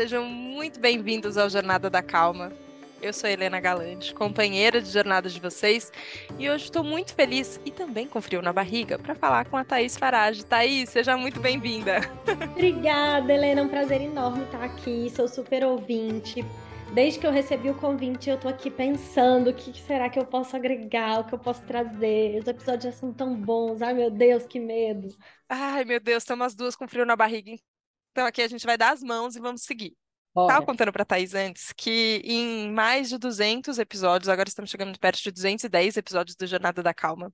sejam muito bem-vindos ao Jornada da Calma. Eu sou Helena Galante, companheira de jornada de vocês, e hoje estou muito feliz e também com frio na barriga para falar com a Thaís Farage. Thaís, seja muito bem-vinda. Obrigada, Helena, é um prazer enorme estar aqui, sou super ouvinte. Desde que eu recebi o convite, eu tô aqui pensando o que será que eu posso agregar, o que eu posso trazer. Os episódios já são tão bons. Ai, meu Deus, que medo. Ai, meu Deus, estamos as duas com frio na barriga. Então aqui a gente vai dar as mãos e vamos seguir. Bora. Tava contando para Thaís antes que em mais de 200 episódios, agora estamos chegando perto de 210 episódios do Jornada da Calma,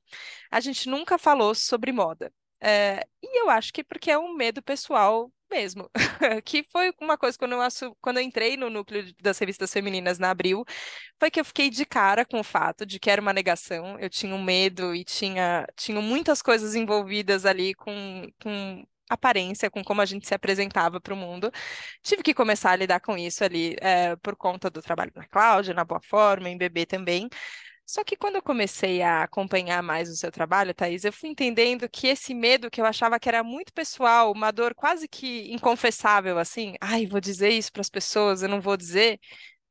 a gente nunca falou sobre moda. É, e eu acho que porque é um medo pessoal mesmo. que foi uma coisa quando eu, quando eu entrei no núcleo das revistas femininas na Abril, foi que eu fiquei de cara com o fato de que era uma negação. Eu tinha um medo e tinha, tinha muitas coisas envolvidas ali com, com aparência, com como a gente se apresentava para o mundo. Tive que começar a lidar com isso ali é, por conta do trabalho na Cláudia, na Boa Forma, em Bebê também. Só que quando eu comecei a acompanhar mais o seu trabalho, Thaís, eu fui entendendo que esse medo que eu achava que era muito pessoal, uma dor quase que inconfessável, assim, ai, vou dizer isso para as pessoas, eu não vou dizer.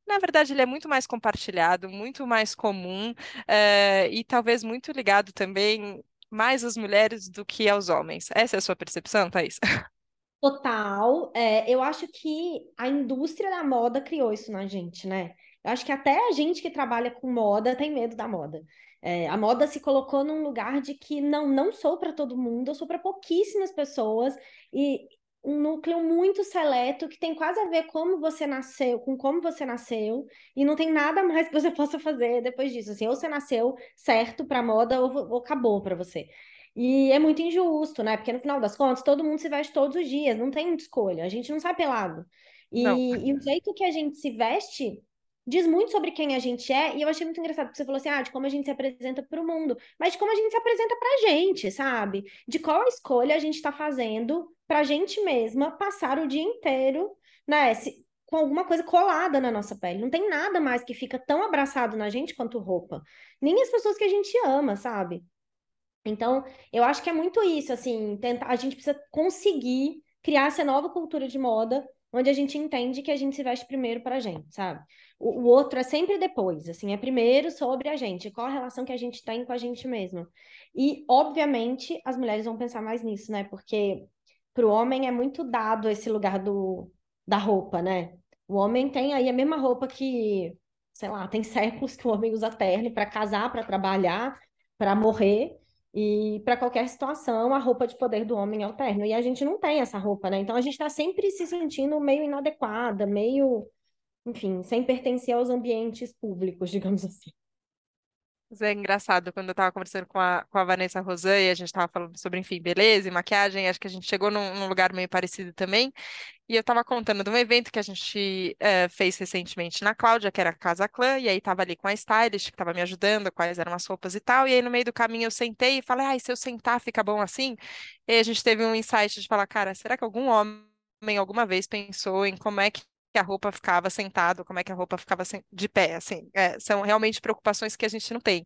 Na verdade, ele é muito mais compartilhado, muito mais comum é, e talvez muito ligado também mais às mulheres do que aos homens. Essa é a sua percepção, Thaís? Total. É, eu acho que a indústria da moda criou isso na gente, né? Eu acho que até a gente que trabalha com moda tem medo da moda. É, a moda se colocou num lugar de que não, não sou para todo mundo, eu sou para pouquíssimas pessoas e um núcleo muito seleto que tem quase a ver como você nasceu, com como você nasceu, e não tem nada mais que você possa fazer depois disso. Assim, ou você nasceu certo para moda ou, ou acabou para você. E é muito injusto, né? Porque no final das contas, todo mundo se veste todos os dias, não tem muita escolha, a gente não sai pelado. E, e o jeito que a gente se veste diz muito sobre quem a gente é, e eu achei muito engraçado que você falou assim, ah, de como a gente se apresenta para o mundo, mas de como a gente se apresenta para a gente, sabe? De qual escolha a gente está fazendo para a gente mesma passar o dia inteiro, né, se, com alguma coisa colada na nossa pele. Não tem nada mais que fica tão abraçado na gente quanto roupa. Nem as pessoas que a gente ama, sabe? Então, eu acho que é muito isso, assim, tentar, a gente precisa conseguir criar essa nova cultura de moda onde a gente entende que a gente se veste primeiro para a gente, sabe? O, o, outro é sempre depois, assim, é primeiro sobre a gente, qual a relação que a gente tem com a gente mesmo. E, obviamente, as mulheres vão pensar mais nisso, né? Porque para o homem é muito dado esse lugar do, da roupa, né? O homem tem aí a mesma roupa que, sei lá, tem séculos que o homem usa terno para casar, para trabalhar, para morrer. E para qualquer situação, a roupa de poder do homem é o terno. E a gente não tem essa roupa, né? Então a gente está sempre se sentindo meio inadequada, meio, enfim, sem pertencer aos ambientes públicos, digamos assim. É engraçado, quando eu estava conversando com a, com a Vanessa Rosan e a gente estava falando sobre, enfim, beleza e maquiagem, acho que a gente chegou num, num lugar meio parecido também. E eu estava contando de um evento que a gente uh, fez recentemente na Cláudia, que era a Casa Clã, e aí estava ali com a stylist que estava me ajudando, quais eram as roupas e tal. E aí no meio do caminho eu sentei e falei, ai, se eu sentar fica bom assim? E a gente teve um insight de falar, cara, será que algum homem alguma vez pensou em como é que a roupa ficava sentado, como é que a roupa ficava de pé, assim, é, são realmente preocupações que a gente não tem.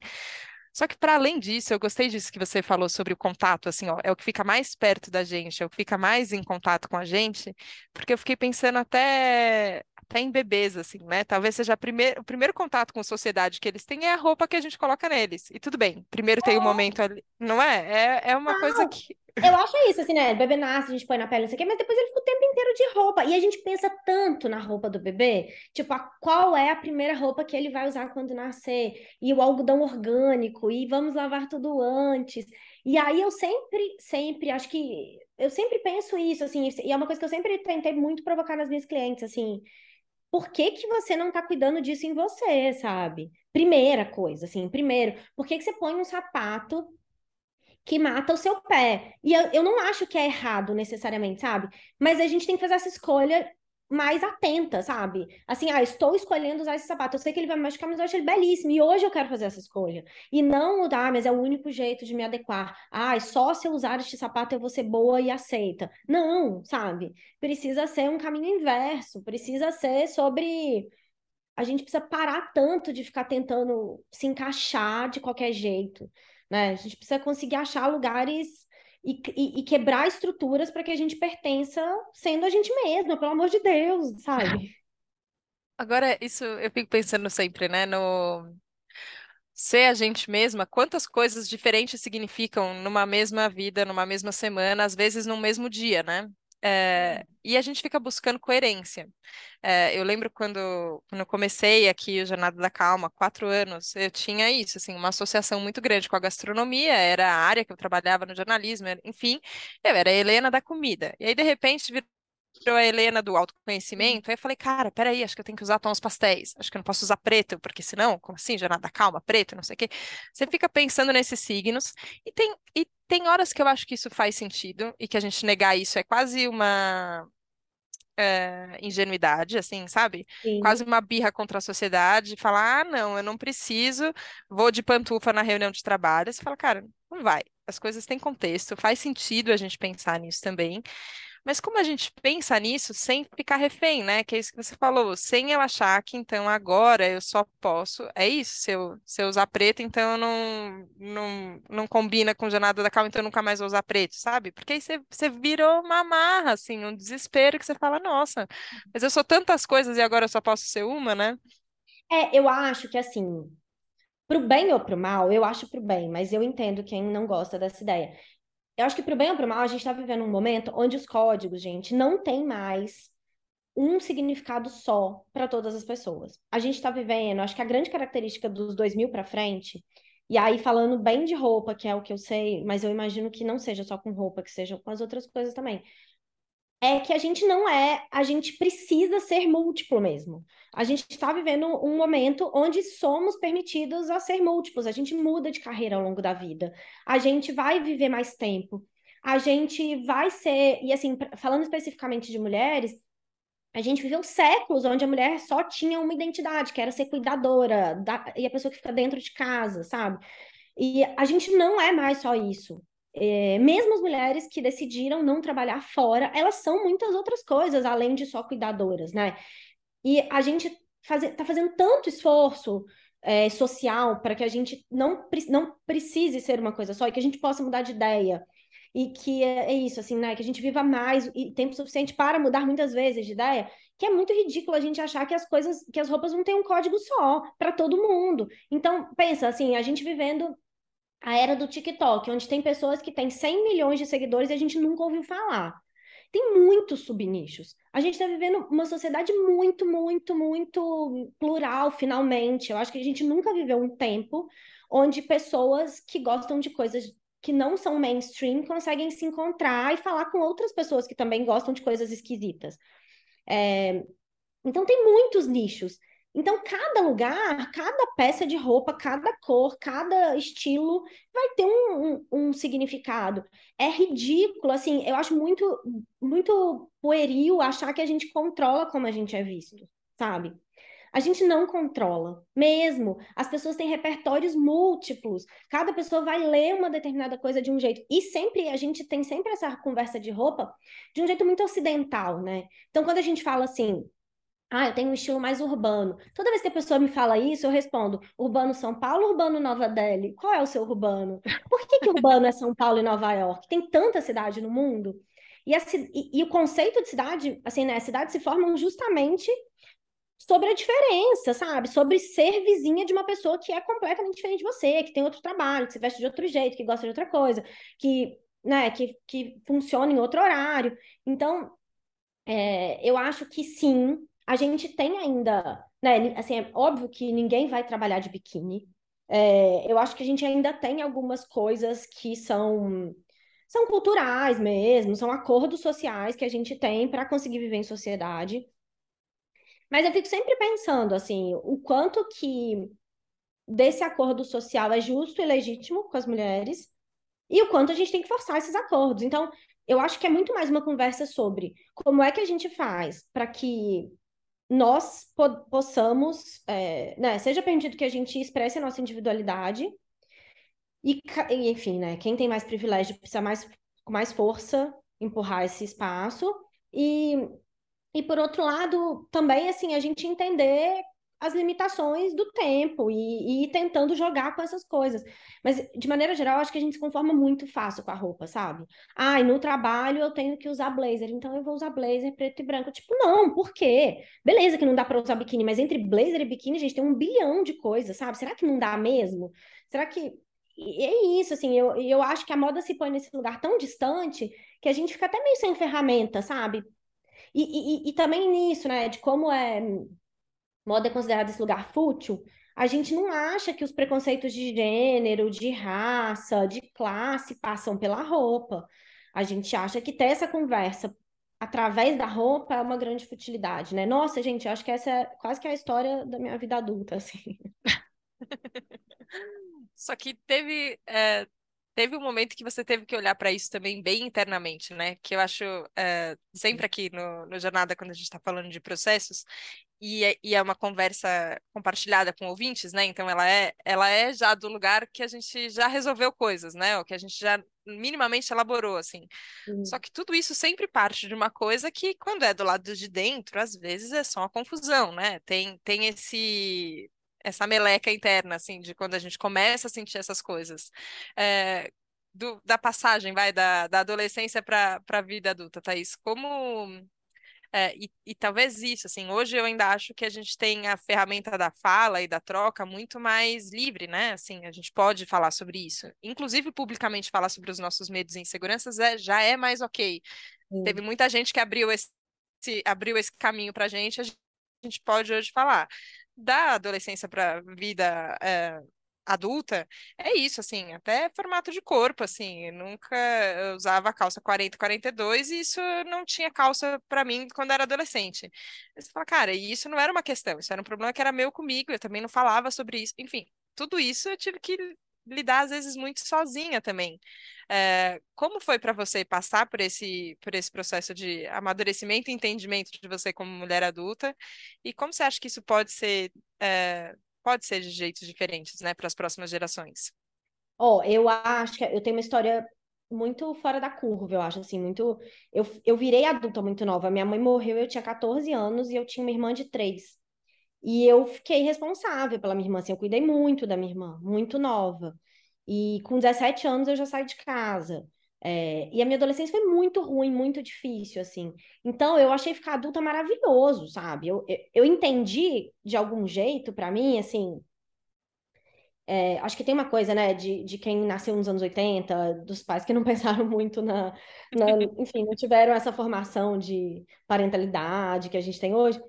Só que para além disso, eu gostei disso que você falou sobre o contato, assim, ó, é o que fica mais perto da gente, é o que fica mais em contato com a gente, porque eu fiquei pensando até até em bebês, assim, né? Talvez seja primeir, o primeiro contato com a sociedade que eles têm é a roupa que a gente coloca neles. E tudo bem, primeiro tem um momento ali, não é? É, é uma não, coisa que. Eu acho isso, assim, né? O bebê nasce, a gente põe na pele, não sei o quê, mas depois ele fica o tempo inteiro de roupa. E a gente pensa tanto na roupa do bebê, tipo, a, qual é a primeira roupa que ele vai usar quando nascer? E o algodão orgânico, e vamos lavar tudo antes. E aí eu sempre, sempre, acho que eu sempre penso isso, assim, e é uma coisa que eu sempre tentei muito provocar nas minhas clientes, assim, por que, que você não tá cuidando disso em você, sabe? Primeira coisa, assim, primeiro, por que, que você põe um sapato que mata o seu pé? E eu, eu não acho que é errado necessariamente, sabe? Mas a gente tem que fazer essa escolha mais atenta, sabe? Assim, ah, estou escolhendo usar esse sapato. Eu sei que ele vai me machucar, mas eu acho ele belíssimo. E hoje eu quero fazer essa escolha. E não ah, mas é o único jeito de me adequar. Ah, só se eu usar este sapato eu vou ser boa e aceita. Não, sabe? Precisa ser um caminho inverso. Precisa ser sobre. A gente precisa parar tanto de ficar tentando se encaixar de qualquer jeito, né? A gente precisa conseguir achar lugares e, e, e quebrar estruturas para que a gente pertença sendo a gente mesma, pelo amor de Deus, sabe? Agora, isso eu fico pensando sempre, né, no ser a gente mesma, quantas coisas diferentes significam numa mesma vida, numa mesma semana, às vezes num mesmo dia, né? É, e a gente fica buscando coerência. É, eu lembro quando, quando eu comecei aqui o Jornada da Calma, quatro anos, eu tinha isso, assim, uma associação muito grande com a gastronomia, era a área que eu trabalhava no jornalismo, enfim, eu era a Helena da comida. E aí, de repente, virou a Helena do autoconhecimento, aí eu falei, cara, peraí, acho que eu tenho que usar tons pastéis, acho que eu não posso usar preto, porque senão, como assim, Jornada da Calma, preto, não sei o quê. Você fica pensando nesses signos, e tem, e tem horas que eu acho que isso faz sentido e que a gente negar isso é quase uma é, ingenuidade, assim, sabe? Sim. Quase uma birra contra a sociedade, falar, ah, não, eu não preciso, vou de pantufa na reunião de trabalho. Você fala, cara, não vai. As coisas têm contexto, faz sentido a gente pensar nisso também. Mas como a gente pensa nisso sem ficar refém, né? Que é isso que você falou, sem eu achar que então agora eu só posso. É isso, se eu, se eu usar preto, então eu não, não, não combina com jornada da calma, então eu nunca mais vou usar preto, sabe? Porque aí você, você virou uma amarra, assim, um desespero que você fala, nossa, mas eu sou tantas coisas e agora eu só posso ser uma, né? É, eu acho que assim, pro bem ou pro mal, eu acho pro bem, mas eu entendo quem não gosta dessa ideia. Eu acho que pro bem ou pro mal, a gente está vivendo um momento onde os códigos, gente, não tem mais um significado só para todas as pessoas. A gente está vivendo, acho que a grande característica dos 2000 para frente, e aí falando bem de roupa, que é o que eu sei, mas eu imagino que não seja só com roupa, que seja com as outras coisas também é que a gente não é, a gente precisa ser múltiplo mesmo. A gente está vivendo um momento onde somos permitidos a ser múltiplos, a gente muda de carreira ao longo da vida, a gente vai viver mais tempo, a gente vai ser, e assim, falando especificamente de mulheres, a gente viveu séculos onde a mulher só tinha uma identidade, que era ser cuidadora, da, e a pessoa que fica dentro de casa, sabe? E a gente não é mais só isso. É, mesmo as mulheres que decidiram não trabalhar fora, elas são muitas outras coisas, além de só cuidadoras, né? E a gente está fazendo tanto esforço é, social para que a gente não, não precise ser uma coisa só e que a gente possa mudar de ideia. E que é, é isso, assim, né? Que a gente viva mais e tempo suficiente para mudar muitas vezes de ideia, que é muito ridículo a gente achar que as coisas, que as roupas não têm um código só para todo mundo. Então, pensa assim, a gente vivendo a era do TikTok, onde tem pessoas que têm 100 milhões de seguidores e a gente nunca ouviu falar. Tem muitos subnichos. A gente está vivendo uma sociedade muito, muito, muito plural, finalmente. Eu acho que a gente nunca viveu um tempo onde pessoas que gostam de coisas que não são mainstream conseguem se encontrar e falar com outras pessoas que também gostam de coisas esquisitas. É... Então, tem muitos nichos. Então, cada lugar, cada peça de roupa, cada cor, cada estilo vai ter um, um, um, significado. É ridículo, assim, eu acho muito, muito pueril achar que a gente controla como a gente é visto, sabe? A gente não controla, mesmo. As pessoas têm repertórios múltiplos. Cada pessoa vai ler uma determinada coisa de um jeito. E sempre, a gente tem sempre essa conversa de roupa de um jeito muito ocidental, né? Então, quando a gente fala assim, ah, eu tenho um estilo mais urbano. Toda vez que a pessoa me fala isso, eu respondo: Urbano São Paulo, Urbano Nova Delhi? Qual é o seu urbano? Por que, que urbano é São Paulo e Nova York? Tem tanta cidade no mundo. E, a, e, e o conceito de cidade, assim, né? Cidades se formam justamente sobre a diferença, sabe? Sobre ser vizinha de uma pessoa que é completamente diferente de você, que tem outro trabalho, que se veste de outro jeito, que gosta de outra coisa, que, né, que, que funciona em outro horário. Então, é, eu acho que sim, a gente tem ainda, né? Assim, é óbvio que ninguém vai trabalhar de biquíni. É, eu acho que a gente ainda tem algumas coisas que são são culturais mesmo, são acordos sociais que a gente tem para conseguir viver em sociedade. Mas eu fico sempre pensando assim, o quanto que desse acordo social é justo e legítimo com as mulheres e o quanto a gente tem que forçar esses acordos. Então, eu acho que é muito mais uma conversa sobre como é que a gente faz para que nós po possamos, é, né, seja permitido que a gente expresse a nossa individualidade e, enfim, né, quem tem mais privilégio precisa mais, com mais força empurrar esse espaço. E, e por outro lado, também, assim, a gente entender as limitações do tempo e, e tentando jogar com essas coisas. Mas, de maneira geral, acho que a gente se conforma muito fácil com a roupa, sabe? Ah, e no trabalho eu tenho que usar blazer, então eu vou usar blazer preto e branco. Tipo, não, por quê? Beleza que não dá para usar biquíni, mas entre blazer e biquíni, gente, tem um bilhão de coisas, sabe? Será que não dá mesmo? Será que. E é isso, assim, eu, eu acho que a moda se põe nesse lugar tão distante que a gente fica até meio sem ferramenta, sabe? E, e, e também nisso, né, de como é moda é considerada esse lugar fútil, a gente não acha que os preconceitos de gênero, de raça, de classe passam pela roupa. A gente acha que ter essa conversa através da roupa é uma grande futilidade, né? Nossa, gente, acho que essa é quase que a história da minha vida adulta, assim. Só que teve, é, teve um momento que você teve que olhar para isso também bem internamente, né? Que eu acho, é, sempre aqui no, no Jornada, quando a gente está falando de processos, e é, e é uma conversa compartilhada com ouvintes, né? Então ela é, ela é já do lugar que a gente já resolveu coisas, né? O que a gente já minimamente elaborou, assim. Uhum. Só que tudo isso sempre parte de uma coisa que, quando é do lado de dentro, às vezes é só uma confusão, né? Tem, tem esse essa meleca interna, assim, de quando a gente começa a sentir essas coisas. É, do, da passagem, vai, da, da adolescência para a vida adulta, Thaís, como é, e, e, talvez isso, assim, hoje eu ainda acho que a gente tem a ferramenta da fala e da troca muito mais livre, né? Assim, a gente pode falar sobre isso. Inclusive, publicamente falar sobre os nossos medos e inseguranças é, já é mais ok. Teve muita gente que abriu esse, abriu esse caminho para a gente, a gente pode hoje falar. Da adolescência para a vida é, adulta, é isso, assim, até formato de corpo, assim, nunca usava calça 40, 42 e isso não tinha calça para mim quando era adolescente. você fala, cara, e isso não era uma questão, isso era um problema que era meu comigo, eu também não falava sobre isso, enfim, tudo isso eu tive que lidar às vezes muito sozinha também. É, como foi para você passar por esse, por esse processo de amadurecimento e entendimento de você como mulher adulta? E como você acha que isso pode ser é, pode ser de jeitos diferentes, né, para as próximas gerações. Ó, oh, eu acho que eu tenho uma história muito fora da curva, eu acho, assim, muito... Eu, eu virei adulta muito nova, minha mãe morreu, eu tinha 14 anos e eu tinha uma irmã de 3. E eu fiquei responsável pela minha irmã, assim, eu cuidei muito da minha irmã, muito nova. E com 17 anos eu já saí de casa. É, e a minha adolescência foi muito ruim, muito difícil, assim. Então, eu achei ficar adulta maravilhoso, sabe? Eu, eu, eu entendi, de algum jeito, para mim, assim... É, acho que tem uma coisa, né, de, de quem nasceu nos anos 80, dos pais que não pensaram muito na, na... Enfim, não tiveram essa formação de parentalidade que a gente tem hoje.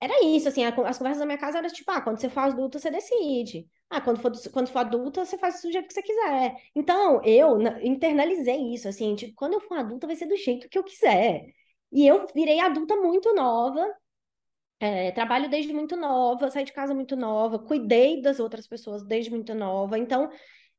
Era isso, assim, as conversas da minha casa eram tipo, ah, quando você for adulto, você decide. Ah, quando for, quando for adulta, você faz do jeito que você quiser. Então, eu internalizei isso, assim, tipo, quando eu for adulta, vai ser do jeito que eu quiser. E eu virei adulta muito nova, é, trabalho desde muito nova, saí de casa muito nova, cuidei das outras pessoas desde muito nova. Então,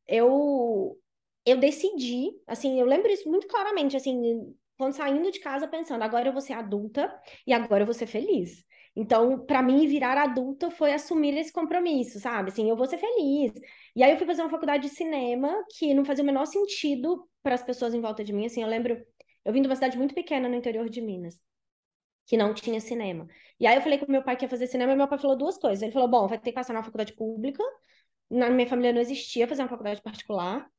eu eu decidi, assim, eu lembro isso muito claramente, assim, quando saindo de casa pensando, agora eu vou ser adulta e agora eu vou ser feliz. Então, para mim, virar adulta foi assumir esse compromisso, sabe? Assim, eu vou ser feliz. E aí eu fui fazer uma faculdade de cinema que não fazia o menor sentido para as pessoas em volta de mim. Assim, eu lembro, eu vim de uma cidade muito pequena no interior de Minas, que não tinha cinema. E aí eu falei com meu pai que ia fazer cinema, e meu pai falou duas coisas. Ele falou: "Bom, vai ter que passar na faculdade pública. Na minha família não existia fazer uma faculdade particular.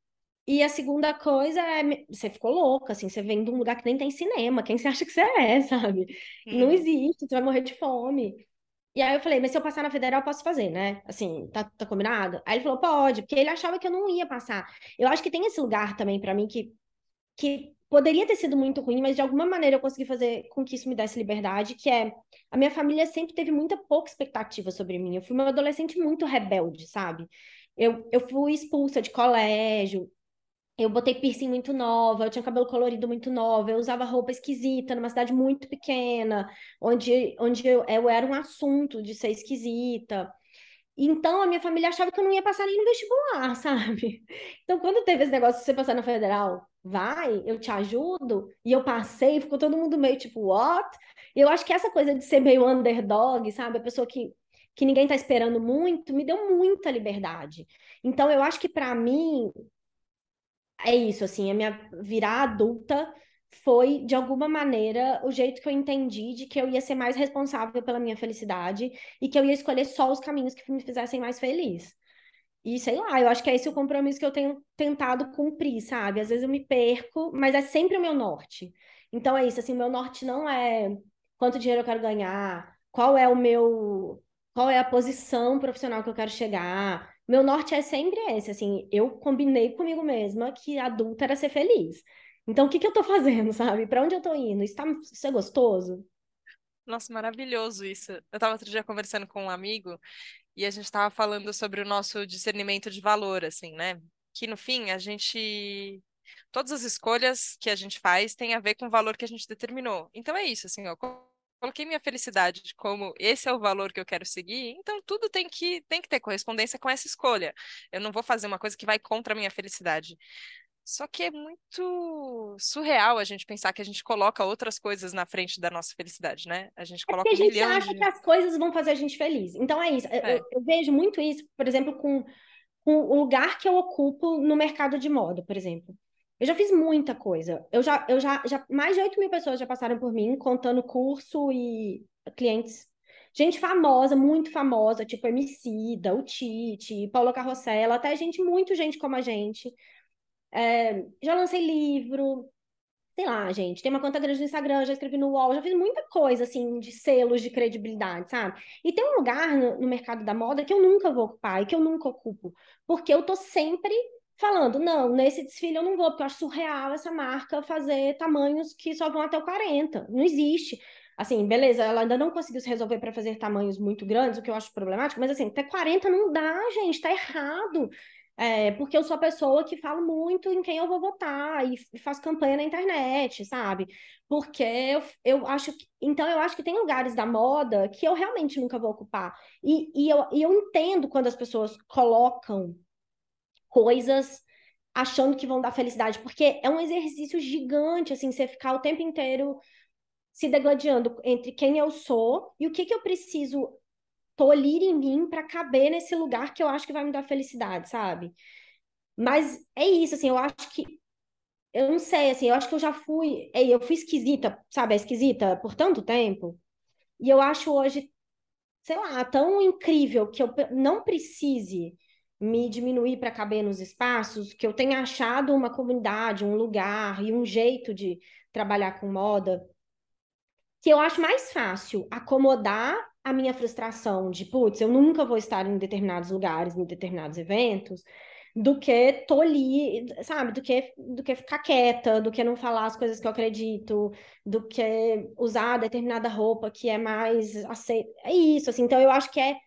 E a segunda coisa é, você ficou louca, assim, você vem de um lugar que nem tem cinema, quem você acha que você é, sabe? Não uhum. existe, você vai morrer de fome. E aí eu falei, mas se eu passar na federal, eu posso fazer, né? Assim, tá, tá combinado? Aí ele falou, pode, porque ele achava que eu não ia passar. Eu acho que tem esse lugar também para mim que, que poderia ter sido muito ruim, mas de alguma maneira eu consegui fazer com que isso me desse liberdade, que é, a minha família sempre teve muita pouca expectativa sobre mim. Eu fui uma adolescente muito rebelde, sabe? Eu, eu fui expulsa de colégio, eu botei piercing muito nova, eu tinha cabelo colorido muito nova, eu usava roupa esquisita numa cidade muito pequena, onde, onde eu, eu era um assunto de ser esquisita. Então, a minha família achava que eu não ia passar nem no vestibular, sabe? Então, quando teve esse negócio de você passar na federal, vai, eu te ajudo, e eu passei, ficou todo mundo meio tipo, what? E eu acho que essa coisa de ser meio underdog, sabe? A pessoa que, que ninguém tá esperando muito, me deu muita liberdade. Então, eu acho que para mim, é isso, assim, a minha virar adulta foi, de alguma maneira, o jeito que eu entendi de que eu ia ser mais responsável pela minha felicidade e que eu ia escolher só os caminhos que me fizessem mais feliz. E sei lá, eu acho que é esse o compromisso que eu tenho tentado cumprir, sabe? Às vezes eu me perco, mas é sempre o meu norte. Então é isso, assim, o meu norte não é quanto dinheiro eu quero ganhar, qual é o meu, qual é a posição profissional que eu quero chegar. Meu norte é sempre esse, assim, eu combinei comigo mesma que adulta era ser feliz. Então, o que que eu tô fazendo, sabe? Para onde eu tô indo? Isso, tá, isso é gostoso? Nossa, maravilhoso isso. Eu tava outro dia conversando com um amigo e a gente estava falando sobre o nosso discernimento de valor, assim, né? Que no fim a gente. Todas as escolhas que a gente faz têm a ver com o valor que a gente determinou. Então é isso, assim, ó. Coloquei minha felicidade como esse é o valor que eu quero seguir, então tudo tem que, tem que ter correspondência com essa escolha. Eu não vou fazer uma coisa que vai contra a minha felicidade. Só que é muito surreal a gente pensar que a gente coloca outras coisas na frente da nossa felicidade, né? A gente coloca é um a gente acha de... que as coisas vão fazer a gente feliz. Então é isso. É. Eu, eu, vejo muito isso, por exemplo, com, com o lugar que eu ocupo no mercado de moda, por exemplo. Eu já fiz muita coisa. Eu já, eu já, já mais de 8 mil pessoas já passaram por mim, contando curso e clientes. Gente famosa, muito famosa, tipo Emicida, o Tite, Paula Carrossela, até gente, muito gente como a gente. É, já lancei livro, sei lá, gente, tem uma conta grande no Instagram, já escrevi no UOL, já fiz muita coisa, assim, de selos de credibilidade, sabe? E tem um lugar no, no, mercado da moda que eu nunca vou ocupar e que eu nunca ocupo, porque eu tô sempre falando, não, nesse desfile eu não vou, porque eu acho surreal essa marca fazer tamanhos que só vão até o 40, não existe. Assim, beleza, ela ainda não conseguiu se resolver para fazer tamanhos muito grandes, o que eu acho problemático, mas assim, até 40 não dá, gente, tá errado. É, porque eu sou a pessoa que fala muito em quem eu vou votar e faço campanha na internet, sabe? Porque eu, eu acho que. Então, eu acho que tem lugares da moda que eu realmente nunca vou ocupar. E, e, eu, e eu entendo quando as pessoas colocam coisas achando que vão dar felicidade, porque é um exercício gigante, assim, você ficar o tempo inteiro se degladiando entre quem eu sou e o que, que eu preciso tolir em mim para caber nesse lugar que eu acho que vai me dar felicidade, sabe? Mas é isso, assim, eu acho que eu não sei, assim, eu acho que eu já fui, eu fui esquisita, sabe, é esquisita por tanto tempo. E eu acho hoje, sei lá, tão incrível que eu não precise me diminuir para caber nos espaços, que eu tenha achado uma comunidade, um lugar e um jeito de trabalhar com moda, que eu acho mais fácil acomodar a minha frustração de, putz, eu nunca vou estar em determinados lugares, em determinados eventos, do que tolir, sabe? Do que, do que ficar quieta, do que não falar as coisas que eu acredito, do que usar determinada roupa que é mais aceita. É isso, assim. Então, eu acho que é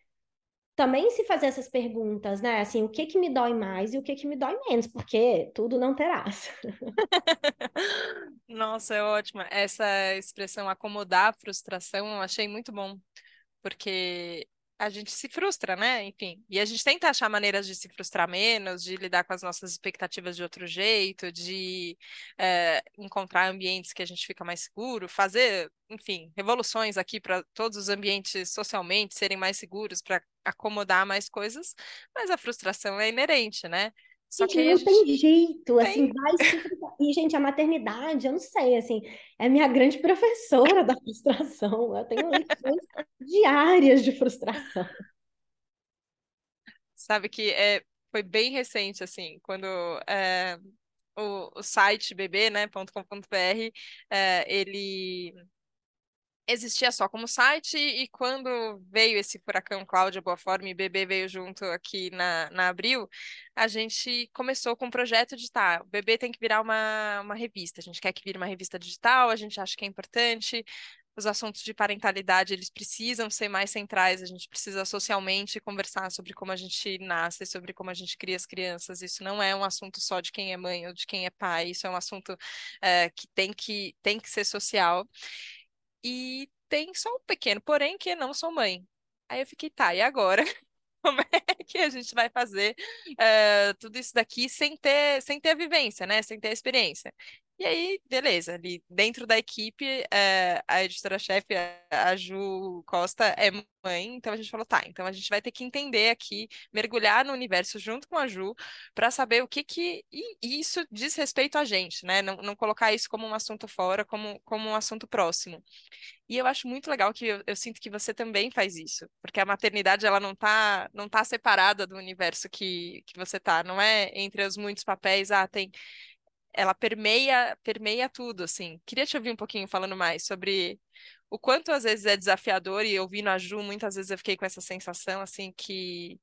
também se fazer essas perguntas, né? Assim, o que que me dói mais e o que que me dói menos, porque tudo não terás. Nossa, é ótima. Essa expressão acomodar a frustração, eu achei muito bom porque a gente se frustra, né? Enfim, e a gente tenta achar maneiras de se frustrar menos, de lidar com as nossas expectativas de outro jeito, de é, encontrar ambientes que a gente fica mais seguro, fazer, enfim, revoluções aqui para todos os ambientes socialmente serem mais seguros, para acomodar mais coisas, mas a frustração é inerente, né? Só gente, que não tem jeito, assim, tem. vai se... E, gente, a maternidade, eu não sei, assim, é minha grande professora da frustração. Eu tenho lições diárias de frustração. Sabe que é, foi bem recente, assim, quando é, o, o site bebê, né, .com.br, é, ele existia só como site e quando veio esse furacão Cláudia Boa Forma e BB veio junto aqui na, na Abril, a gente começou com um projeto de, tá, o BB tem que virar uma, uma revista, a gente quer que vire uma revista digital, a gente acha que é importante, os assuntos de parentalidade, eles precisam ser mais centrais, a gente precisa socialmente conversar sobre como a gente nasce, sobre como a gente cria as crianças, isso não é um assunto só de quem é mãe ou de quem é pai, isso é um assunto é, que tem que, tem que ser social, e tem só um pequeno, porém que não sou mãe. Aí eu fiquei, tá, e agora? Como é que a gente vai fazer uh, tudo isso daqui sem ter, sem ter a vivência, né? Sem ter a experiência. E aí, beleza, ali dentro da equipe, é, a editora-chefe, a Ju Costa, é mãe, então a gente falou, tá, então a gente vai ter que entender aqui, mergulhar no universo junto com a Ju, para saber o que que e isso diz respeito a gente, né? Não, não colocar isso como um assunto fora, como, como um assunto próximo. E eu acho muito legal que eu, eu, sinto que você também faz isso, porque a maternidade ela não tá, não tá separada do universo que, que você tá, não é entre os muitos papéis, ah, tem ela permeia, permeia tudo, assim. Queria te ouvir um pouquinho falando mais sobre o quanto às vezes é desafiador, e ouvindo a Ju, muitas vezes eu fiquei com essa sensação, assim, que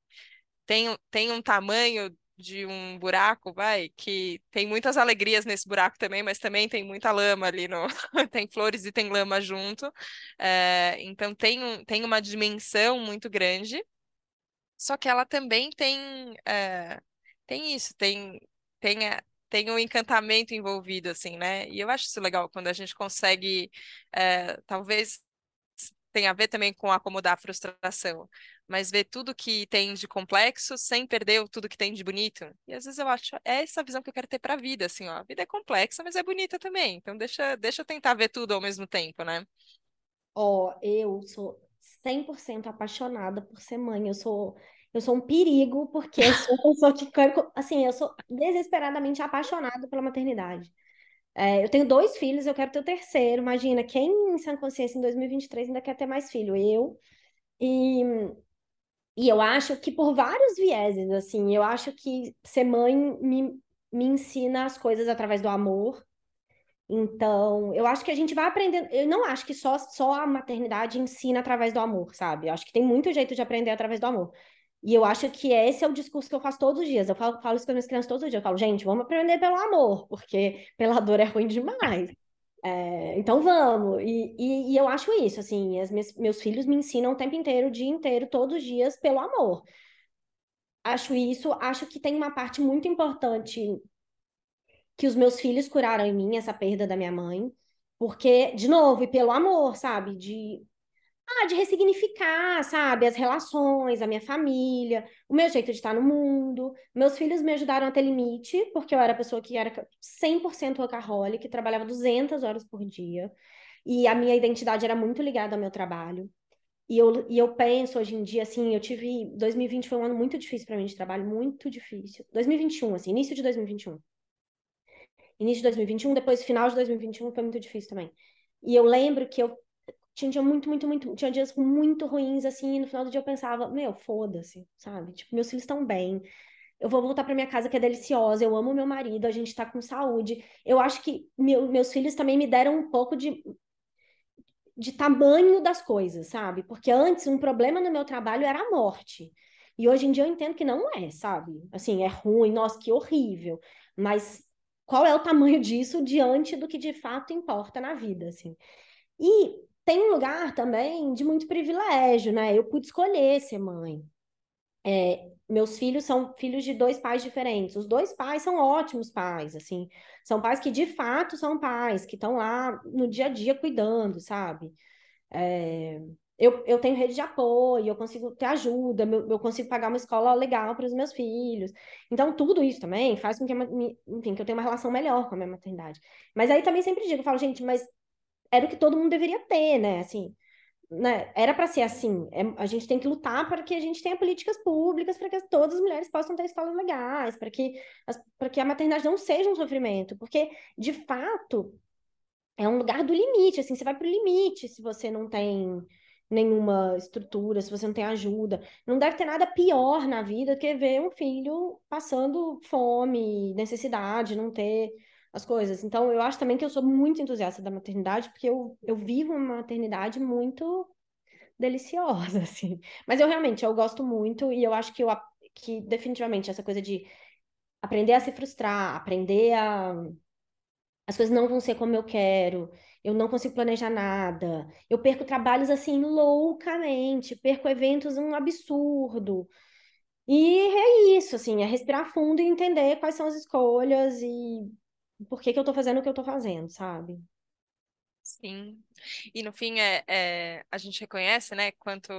tem, tem um tamanho de um buraco, vai, que tem muitas alegrias nesse buraco também, mas também tem muita lama ali no. tem flores e tem lama junto. É, então tem, um, tem uma dimensão muito grande. Só que ela também tem. É, tem isso, tem, tem tem um encantamento envolvido, assim, né? E eu acho isso legal quando a gente consegue, é, talvez tenha a ver também com acomodar a frustração, mas ver tudo que tem de complexo sem perder tudo que tem de bonito. E às vezes eu acho, é essa visão que eu quero ter para a vida, assim, ó. A vida é complexa, mas é bonita também. Então deixa, deixa eu tentar ver tudo ao mesmo tempo, né? Ó, oh, eu sou 100% apaixonada por ser mãe. Eu sou eu sou um perigo, porque eu sou uma pessoa que, assim, eu sou desesperadamente apaixonada pela maternidade. É, eu tenho dois filhos, eu quero ter o terceiro. Imagina, quem em sã consciência em 2023 ainda quer ter mais filho? Eu. E, e eu acho que por vários vieses, assim, eu acho que ser mãe me, me ensina as coisas através do amor. Então, eu acho que a gente vai aprendendo. Eu não acho que só, só a maternidade ensina através do amor, sabe? Eu acho que tem muito jeito de aprender através do amor. E eu acho que esse é o discurso que eu faço todos os dias. Eu falo, falo isso com as minhas crianças todos os dias. Eu falo, gente, vamos aprender pelo amor, porque pela dor é ruim demais. É, então vamos. E, e, e, eu acho isso, assim, as minhas, meus filhos me ensinam o tempo inteiro, o dia inteiro, todos os dias, pelo amor. Acho isso, acho que tem uma parte muito importante que os meus filhos curaram em mim, essa perda da minha mãe. Porque, de novo, e pelo amor, sabe? De ah, de ressignificar, sabe, as relações, a minha família, o meu jeito de estar no mundo. Meus filhos me ajudaram a ter limite, porque eu era a pessoa que era 100% workaholic, trabalhava 200 horas por dia, e a minha identidade era muito ligada ao meu trabalho. E eu, e eu penso hoje em dia, assim, eu tive. 2020 foi um ano muito difícil para mim de trabalho, muito difícil. 2021, assim, início de 2021. Início de 2021, depois final de 2021 foi muito difícil também. E eu lembro que eu tinha um dia muito, muito, muito. Tinha dias muito ruins, assim, e no final do dia eu pensava, meu, foda-se, sabe? Tipo, meus filhos estão bem. Eu vou voltar para minha casa que é deliciosa, eu amo meu marido, a gente tá com saúde. Eu acho que meu, meus filhos também me deram um pouco de, de tamanho das coisas, sabe? Porque antes um problema no meu trabalho era a morte. E hoje em dia eu entendo que não é, sabe? Assim, é ruim, nossa, que horrível. Mas qual é o tamanho disso diante do que de fato importa na vida, assim? E tem um lugar também de muito privilégio, né? Eu pude escolher ser mãe. É, meus filhos são filhos de dois pais diferentes. Os dois pais são ótimos pais, assim. São pais que de fato são pais, que estão lá no dia a dia cuidando, sabe? É, eu, eu tenho rede de apoio, eu consigo ter ajuda, eu consigo pagar uma escola legal para os meus filhos. Então, tudo isso também faz com que, enfim, que eu tenha uma relação melhor com a minha maternidade. Mas aí também sempre digo, eu falo, gente, mas era o que todo mundo deveria ter, né? Assim, né? Era para ser assim. É, a gente tem que lutar para que a gente tenha políticas públicas para que todas as mulheres possam ter escolas legais, para que, para que a maternidade não seja um sofrimento, porque de fato é um lugar do limite. Assim, você vai para o limite se você não tem nenhuma estrutura, se você não tem ajuda. Não deve ter nada pior na vida do que ver um filho passando fome, necessidade, não ter as coisas. Então, eu acho também que eu sou muito entusiasta da maternidade, porque eu, eu vivo uma maternidade muito deliciosa, assim. Mas eu realmente, eu gosto muito e eu acho que, eu, que definitivamente essa coisa de aprender a se frustrar, aprender a... As coisas não vão ser como eu quero, eu não consigo planejar nada, eu perco trabalhos assim loucamente, perco eventos um absurdo. E é isso, assim, é respirar fundo e entender quais são as escolhas e por que, que eu tô fazendo o que eu tô fazendo, sabe? Sim. E no fim, é, é a gente reconhece, né, quanto,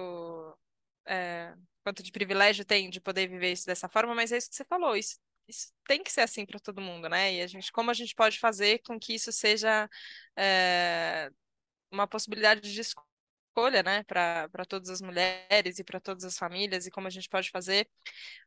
é, quanto de privilégio tem de poder viver isso dessa forma, mas é isso que você falou, isso isso tem que ser assim para todo mundo, né? E a gente, como a gente pode fazer com que isso seja é, uma possibilidade de escolha, né, para todas as mulheres e para todas as famílias e como a gente pode fazer.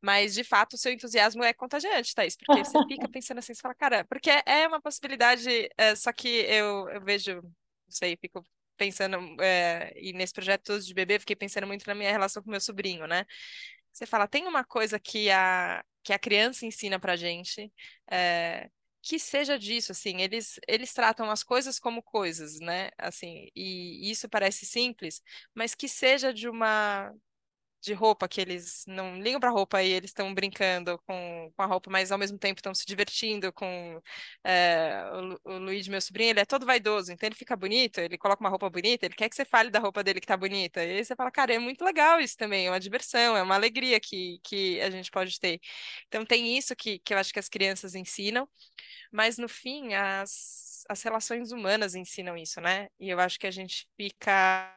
Mas, de fato, o seu entusiasmo é contagiante, Thaís, porque você fica pensando assim, você fala, cara, porque é uma possibilidade, é, só que eu, eu vejo, não sei, fico pensando, é, e nesse projeto todos de bebê, fiquei pensando muito na minha relação com meu sobrinho, né? Você fala, tem uma coisa que a, que a criança ensina pra gente, é, que seja disso, assim, eles, eles tratam as coisas como coisas, né? Assim, e isso parece simples, mas que seja de uma de roupa, que eles não ligam para roupa e eles estão brincando com, com a roupa, mas ao mesmo tempo estão se divertindo com é, o, o Luiz, meu sobrinho, ele é todo vaidoso, então ele fica bonito, ele coloca uma roupa bonita, ele quer que você fale da roupa dele que tá bonita. E aí você fala, cara, é muito legal isso também, é uma diversão, é uma alegria que, que a gente pode ter. Então tem isso que, que eu acho que as crianças ensinam, mas no fim as, as relações humanas ensinam isso, né? E eu acho que a gente fica.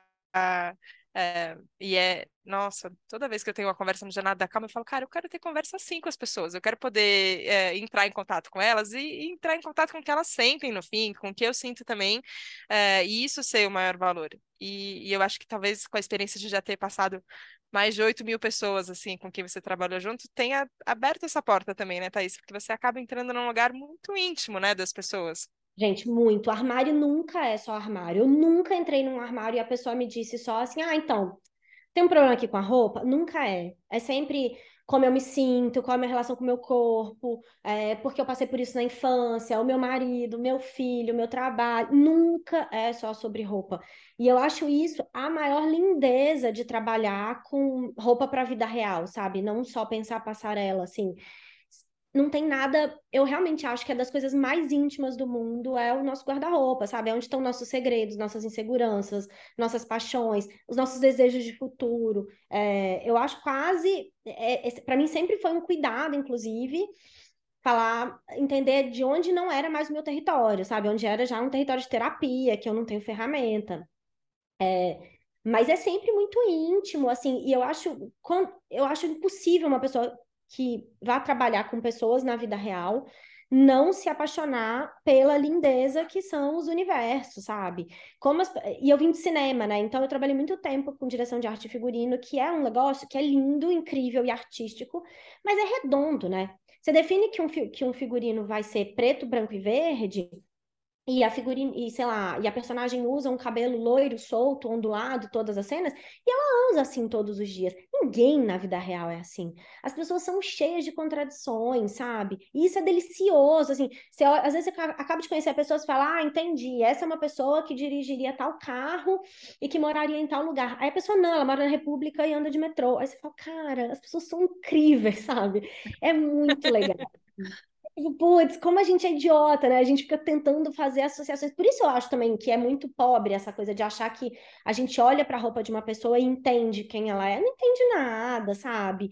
É, e é, nossa, toda vez que eu tenho uma conversa no Jornada da Calma, eu falo, cara, eu quero ter conversa assim com as pessoas, eu quero poder é, entrar em contato com elas e, e, entrar em contato com o que elas sentem no fim, com o que eu sinto também, é, e isso ser o maior valor. E, e, eu acho que talvez com a experiência de já ter passado mais de 8 mil pessoas, assim, com quem você trabalhou junto, tenha aberto essa porta também, né, Thaís? Porque você acaba entrando num lugar muito íntimo, né, das pessoas. Gente, muito. Armário nunca é só armário. Eu nunca entrei num armário e a pessoa me disse só assim: ah, então, tem um problema aqui com a roupa? Nunca é. É sempre como eu me sinto, qual é a minha relação com o meu corpo, é, porque eu passei por isso na infância, o meu marido, meu filho, meu trabalho. Nunca é só sobre roupa. E eu acho isso a maior lindeza de trabalhar com roupa para a vida real, sabe? Não só pensar passarela, assim não tem nada. Eu realmente acho que é das coisas mais íntimas do mundo é o nosso guarda-roupa, sabe? É onde estão nossos segredos, nossas inseguranças, nossas paixões, os nossos desejos de futuro. É, eu acho quase. É, para mim sempre foi um cuidado, inclusive, falar, entender de onde não era mais o meu território, sabe? Onde era já um território de terapia, que eu não tenho ferramenta. É, mas é sempre muito íntimo, assim, e eu acho, eu acho impossível uma pessoa que vá trabalhar com pessoas na vida real não se apaixonar pela lindeza que são os universos, sabe? Como as... E eu vim de cinema, né? Então eu trabalhei muito tempo com direção de arte e figurino, que é um negócio que é lindo, incrível e artístico, mas é redondo, né? Você define que um, que um figurino vai ser preto, branco e verde, e a figurina, e sei lá, e a personagem usa um cabelo loiro, solto, ondulado, todas as cenas, e ela usa assim todos os dias. Ninguém na vida real é assim. As pessoas são cheias de contradições, sabe? E isso é delicioso, assim. Você, às vezes você acaba de conhecer a pessoa e fala, ah, entendi, essa é uma pessoa que dirigiria tal carro e que moraria em tal lugar. Aí a pessoa, não, ela mora na República e anda de metrô. Aí você fala, cara, as pessoas são incríveis, sabe? É muito legal. Putz, como a gente é idiota, né? A gente fica tentando fazer associações. Por isso eu acho também que é muito pobre essa coisa de achar que a gente olha para a roupa de uma pessoa e entende quem ela é. Não entende nada, sabe?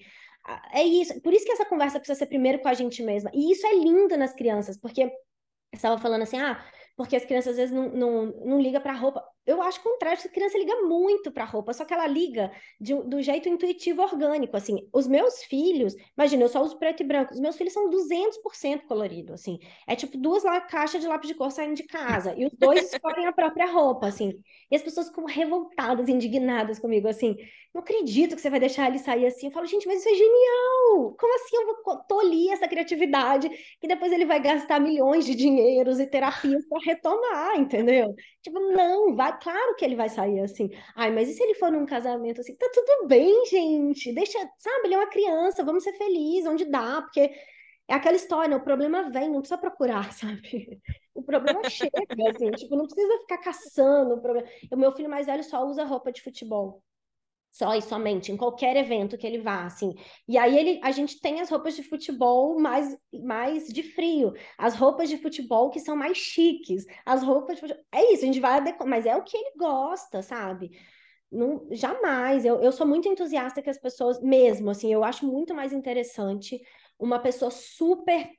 É isso. Por isso que essa conversa precisa ser primeiro com a gente mesma. E isso é lindo nas crianças, porque estava falando assim, ah, porque as crianças às vezes não, não, não ligam para a roupa. Eu acho o contrário, a criança liga muito para a roupa, só que ela liga de, do jeito intuitivo orgânico, assim. Os meus filhos, imagina, eu só uso preto e branco, os meus filhos são 200% colorido, assim. É tipo duas caixas de lápis de cor saindo de casa, e os dois escolhem a própria roupa, assim. E as pessoas ficam revoltadas, indignadas comigo, assim. Não acredito que você vai deixar ele sair assim. Eu falo, gente, mas isso é genial! Como assim eu vou tolir essa criatividade que depois ele vai gastar milhões de dinheiros e terapias para retomar, entendeu? Tipo, não, vai, claro que ele vai sair assim. Ai, mas e se ele for num casamento assim? Tá tudo bem, gente. Deixa, sabe, ele é uma criança, vamos ser felizes onde dá, porque é aquela história, o problema vem, não precisa procurar, sabe? O problema chega, assim, tipo, não precisa ficar caçando o problema. O meu filho mais velho só usa roupa de futebol só e somente em qualquer evento que ele vá, assim. E aí ele, a gente tem as roupas de futebol mais, mais de frio, as roupas de futebol que são mais chiques, as roupas de futebol... É isso, a gente vai adequar, mas é o que ele gosta, sabe? Não, jamais. Eu, eu sou muito entusiasta que as pessoas, mesmo assim, eu acho muito mais interessante uma pessoa super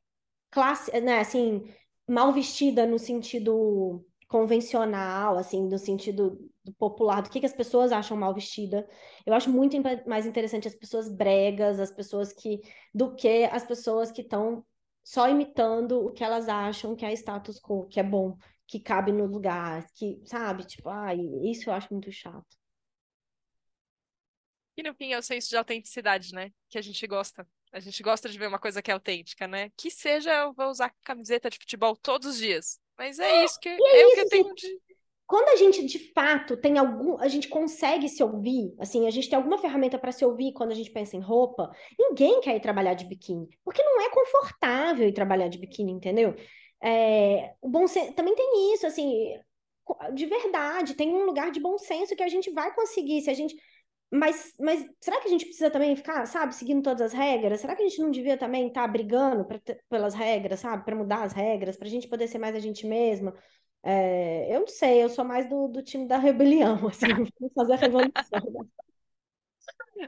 classe, né, assim, mal vestida no sentido convencional, assim, no sentido do popular, do que, que as pessoas acham mal vestida. Eu acho muito mais interessante as pessoas bregas, as pessoas que, do que as pessoas que estão só imitando o que elas acham que é status quo, que é bom, que cabe no lugar, que, sabe, tipo, ai, isso eu acho muito chato. E no fim é o senso de autenticidade, né? Que a gente gosta. A gente gosta de ver uma coisa que é autêntica, né? Que seja eu vou usar camiseta de futebol todos os dias. Mas é, isso que é, é isso, o que eu tenho de. Quando a gente de fato tem algum, a gente consegue se ouvir, assim, a gente tem alguma ferramenta para se ouvir quando a gente pensa em roupa, ninguém quer ir trabalhar de biquíni, porque não é confortável ir trabalhar de biquíni, entendeu? É, o bom senso também tem isso, assim, de verdade, tem um lugar de bom senso que a gente vai conseguir, se a gente mas, mas será que a gente precisa também ficar, sabe, seguindo todas as regras? Será que a gente não devia também estar tá brigando pra, pelas regras, sabe, para mudar as regras, para a gente poder ser mais a gente mesma? É, eu não sei, eu sou mais do, do time da rebelião, assim, fazer a revolução.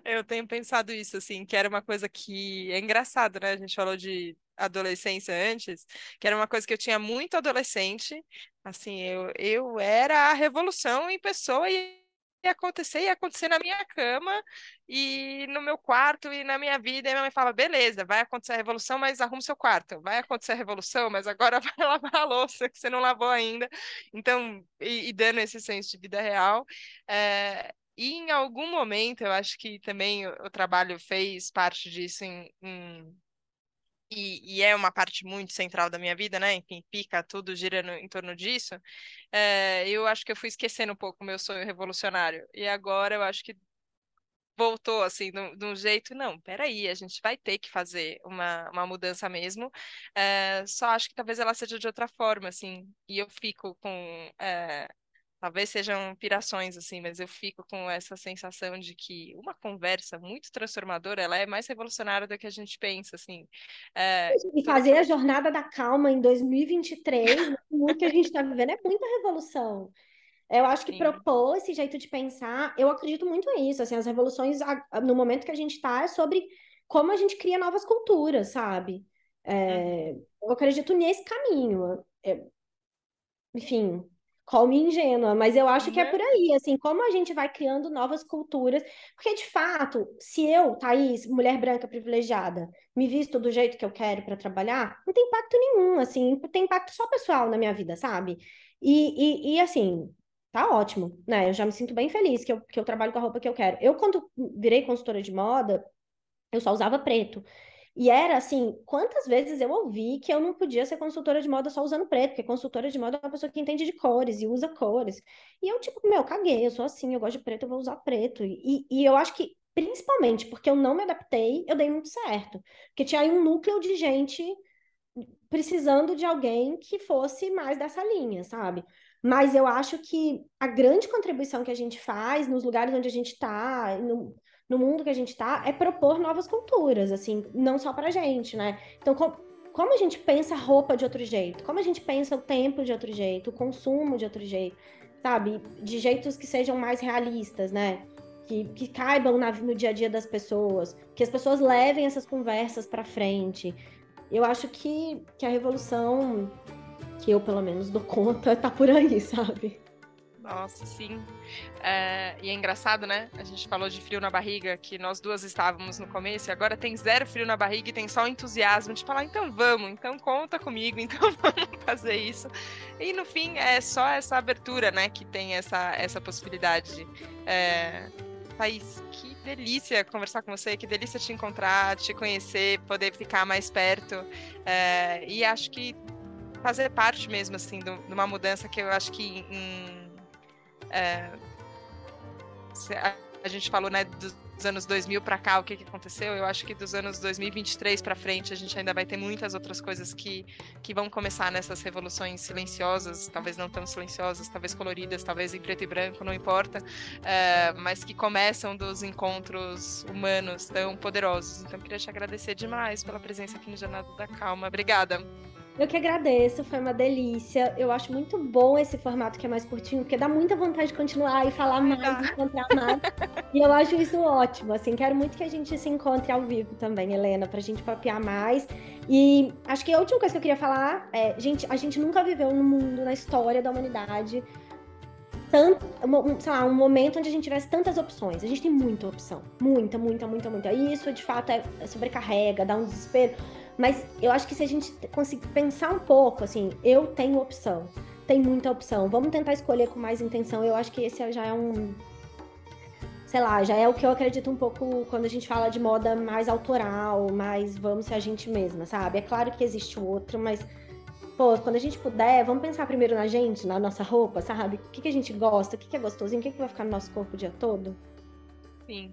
Eu tenho pensado isso, assim, que era uma coisa que é engraçado, né? A gente falou de adolescência antes, que era uma coisa que eu tinha muito adolescente, assim, eu, eu era a revolução em pessoa e ia acontecer, ia acontecer na minha cama e no meu quarto e na minha vida. E minha mãe fala: beleza, vai acontecer a revolução, mas arrume seu quarto. Vai acontecer a revolução, mas agora vai lavar a louça que você não lavou ainda. Então, e, e dando esse senso de vida real. É, e em algum momento, eu acho que também o, o trabalho fez parte disso em, em e, e, é uma parte muito central da minha vida, né? Enfim, pica tudo girando em torno disso. É, eu acho que eu fui esquecendo um pouco o meu sonho revolucionário. E agora eu acho que voltou assim, de um jeito, não, peraí, a gente vai ter que fazer uma, uma mudança mesmo. É, só acho que talvez ela seja de outra forma, assim. E eu fico com. É, Talvez sejam pirações, assim, mas eu fico com essa sensação de que uma conversa muito transformadora, ela é mais revolucionária do que a gente pensa, assim. É... E fazer a jornada da calma em 2023, o que a gente está vivendo, é muita revolução. Eu acho que Sim. propor esse jeito de pensar, eu acredito muito nisso, assim, as revoluções, no momento que a gente está, é sobre como a gente cria novas culturas, sabe? É, uhum. eu acredito nesse caminho. É, enfim, Call me ingênua, mas eu acho que é por uhum. aí, assim, como a gente vai criando novas culturas, porque de fato, se eu, Thaís, mulher branca privilegiada, me visto do jeito que eu quero para trabalhar, não tem impacto nenhum, assim, tem impacto só pessoal na minha vida, sabe? E, e, e assim, tá ótimo, né? Eu já me sinto bem feliz que eu, que eu trabalho com a roupa que eu quero. Eu, quando virei consultora de moda, eu só usava preto. E era assim, quantas vezes eu ouvi que eu não podia ser consultora de moda só usando preto, porque consultora de moda é uma pessoa que entende de cores e usa cores. E eu, tipo, meu, caguei, eu sou assim, eu gosto de preto, eu vou usar preto. E, e eu acho que, principalmente porque eu não me adaptei, eu dei muito certo. Porque tinha aí um núcleo de gente precisando de alguém que fosse mais dessa linha, sabe? Mas eu acho que a grande contribuição que a gente faz nos lugares onde a gente está, no mundo que a gente está, é propor novas culturas, assim, não só pra gente, né? Então, com, como a gente pensa a roupa de outro jeito? Como a gente pensa o tempo de outro jeito, o consumo de outro jeito, sabe? De jeitos que sejam mais realistas, né? Que, que caibam na, no dia a dia das pessoas, que as pessoas levem essas conversas para frente. Eu acho que, que a revolução, que eu pelo menos dou conta, tá por aí, sabe? Nossa, sim. É, e é engraçado, né? A gente falou de frio na barriga, que nós duas estávamos no começo, e agora tem zero frio na barriga e tem só entusiasmo de falar, então vamos, então conta comigo, então vamos fazer isso. E no fim é só essa abertura, né, que tem essa, essa possibilidade. É... Thaís, que delícia conversar com você, que delícia te encontrar, te conhecer, poder ficar mais perto. É... E acho que fazer parte mesmo, assim, de uma mudança que eu acho que em é, a gente falou, né, dos anos 2000 para cá, o que, que aconteceu? Eu acho que dos anos 2023 para frente a gente ainda vai ter muitas outras coisas que, que vão começar nessas revoluções silenciosas, talvez não tão silenciosas, talvez coloridas, talvez em preto e branco, não importa, é, mas que começam dos encontros humanos tão poderosos. Então, queria te agradecer demais pela presença aqui no Jornada da Calma. Obrigada. Eu que agradeço, foi uma delícia. Eu acho muito bom esse formato que é mais curtinho, porque dá muita vontade de continuar e falar mais, encontrar mais. e eu acho isso ótimo, assim, quero muito que a gente se encontre ao vivo também, Helena, pra gente papear mais. E acho que a última coisa que eu queria falar é, gente, a gente nunca viveu num mundo, na história da humanidade, tanto, sei lá, um momento onde a gente tivesse tantas opções. A gente tem muita opção. Muita, muita, muita, muita. E isso, de fato, é sobrecarrega, dá um desespero. Mas eu acho que se a gente conseguir pensar um pouco, assim, eu tenho opção. Tem muita opção. Vamos tentar escolher com mais intenção. Eu acho que esse já é um. Sei lá, já é o que eu acredito um pouco quando a gente fala de moda mais autoral, mais vamos ser a gente mesma, sabe? É claro que existe o outro, mas pô, quando a gente puder, vamos pensar primeiro na gente, na nossa roupa, sabe? O que, que a gente gosta, o que, que é gostosinho, o que, que vai ficar no nosso corpo o dia todo? Sim,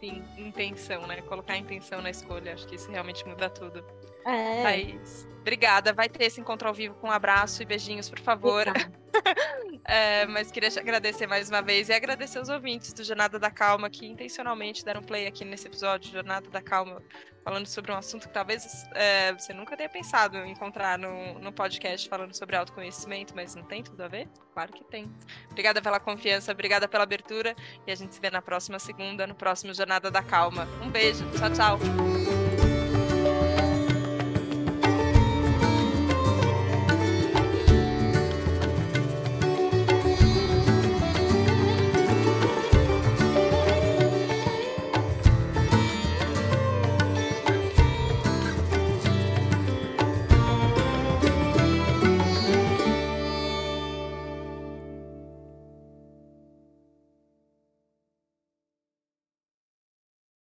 sim, intenção, né? Colocar intenção na escolha, acho que isso realmente muda tudo. É. Thaís, obrigada. Vai ter esse encontro ao vivo com um abraço e beijinhos, por favor. é, mas queria te agradecer mais uma vez e agradecer os ouvintes do Jornada da Calma que intencionalmente deram play aqui nesse episódio, Jornada da Calma, falando sobre um assunto que talvez é, você nunca tenha pensado em encontrar no, no podcast falando sobre autoconhecimento, mas não tem tudo a ver? Claro que tem. Obrigada pela confiança, obrigada pela abertura e a gente se vê na próxima segunda, no próximo Jornada da Calma. Um beijo, tchau, tchau.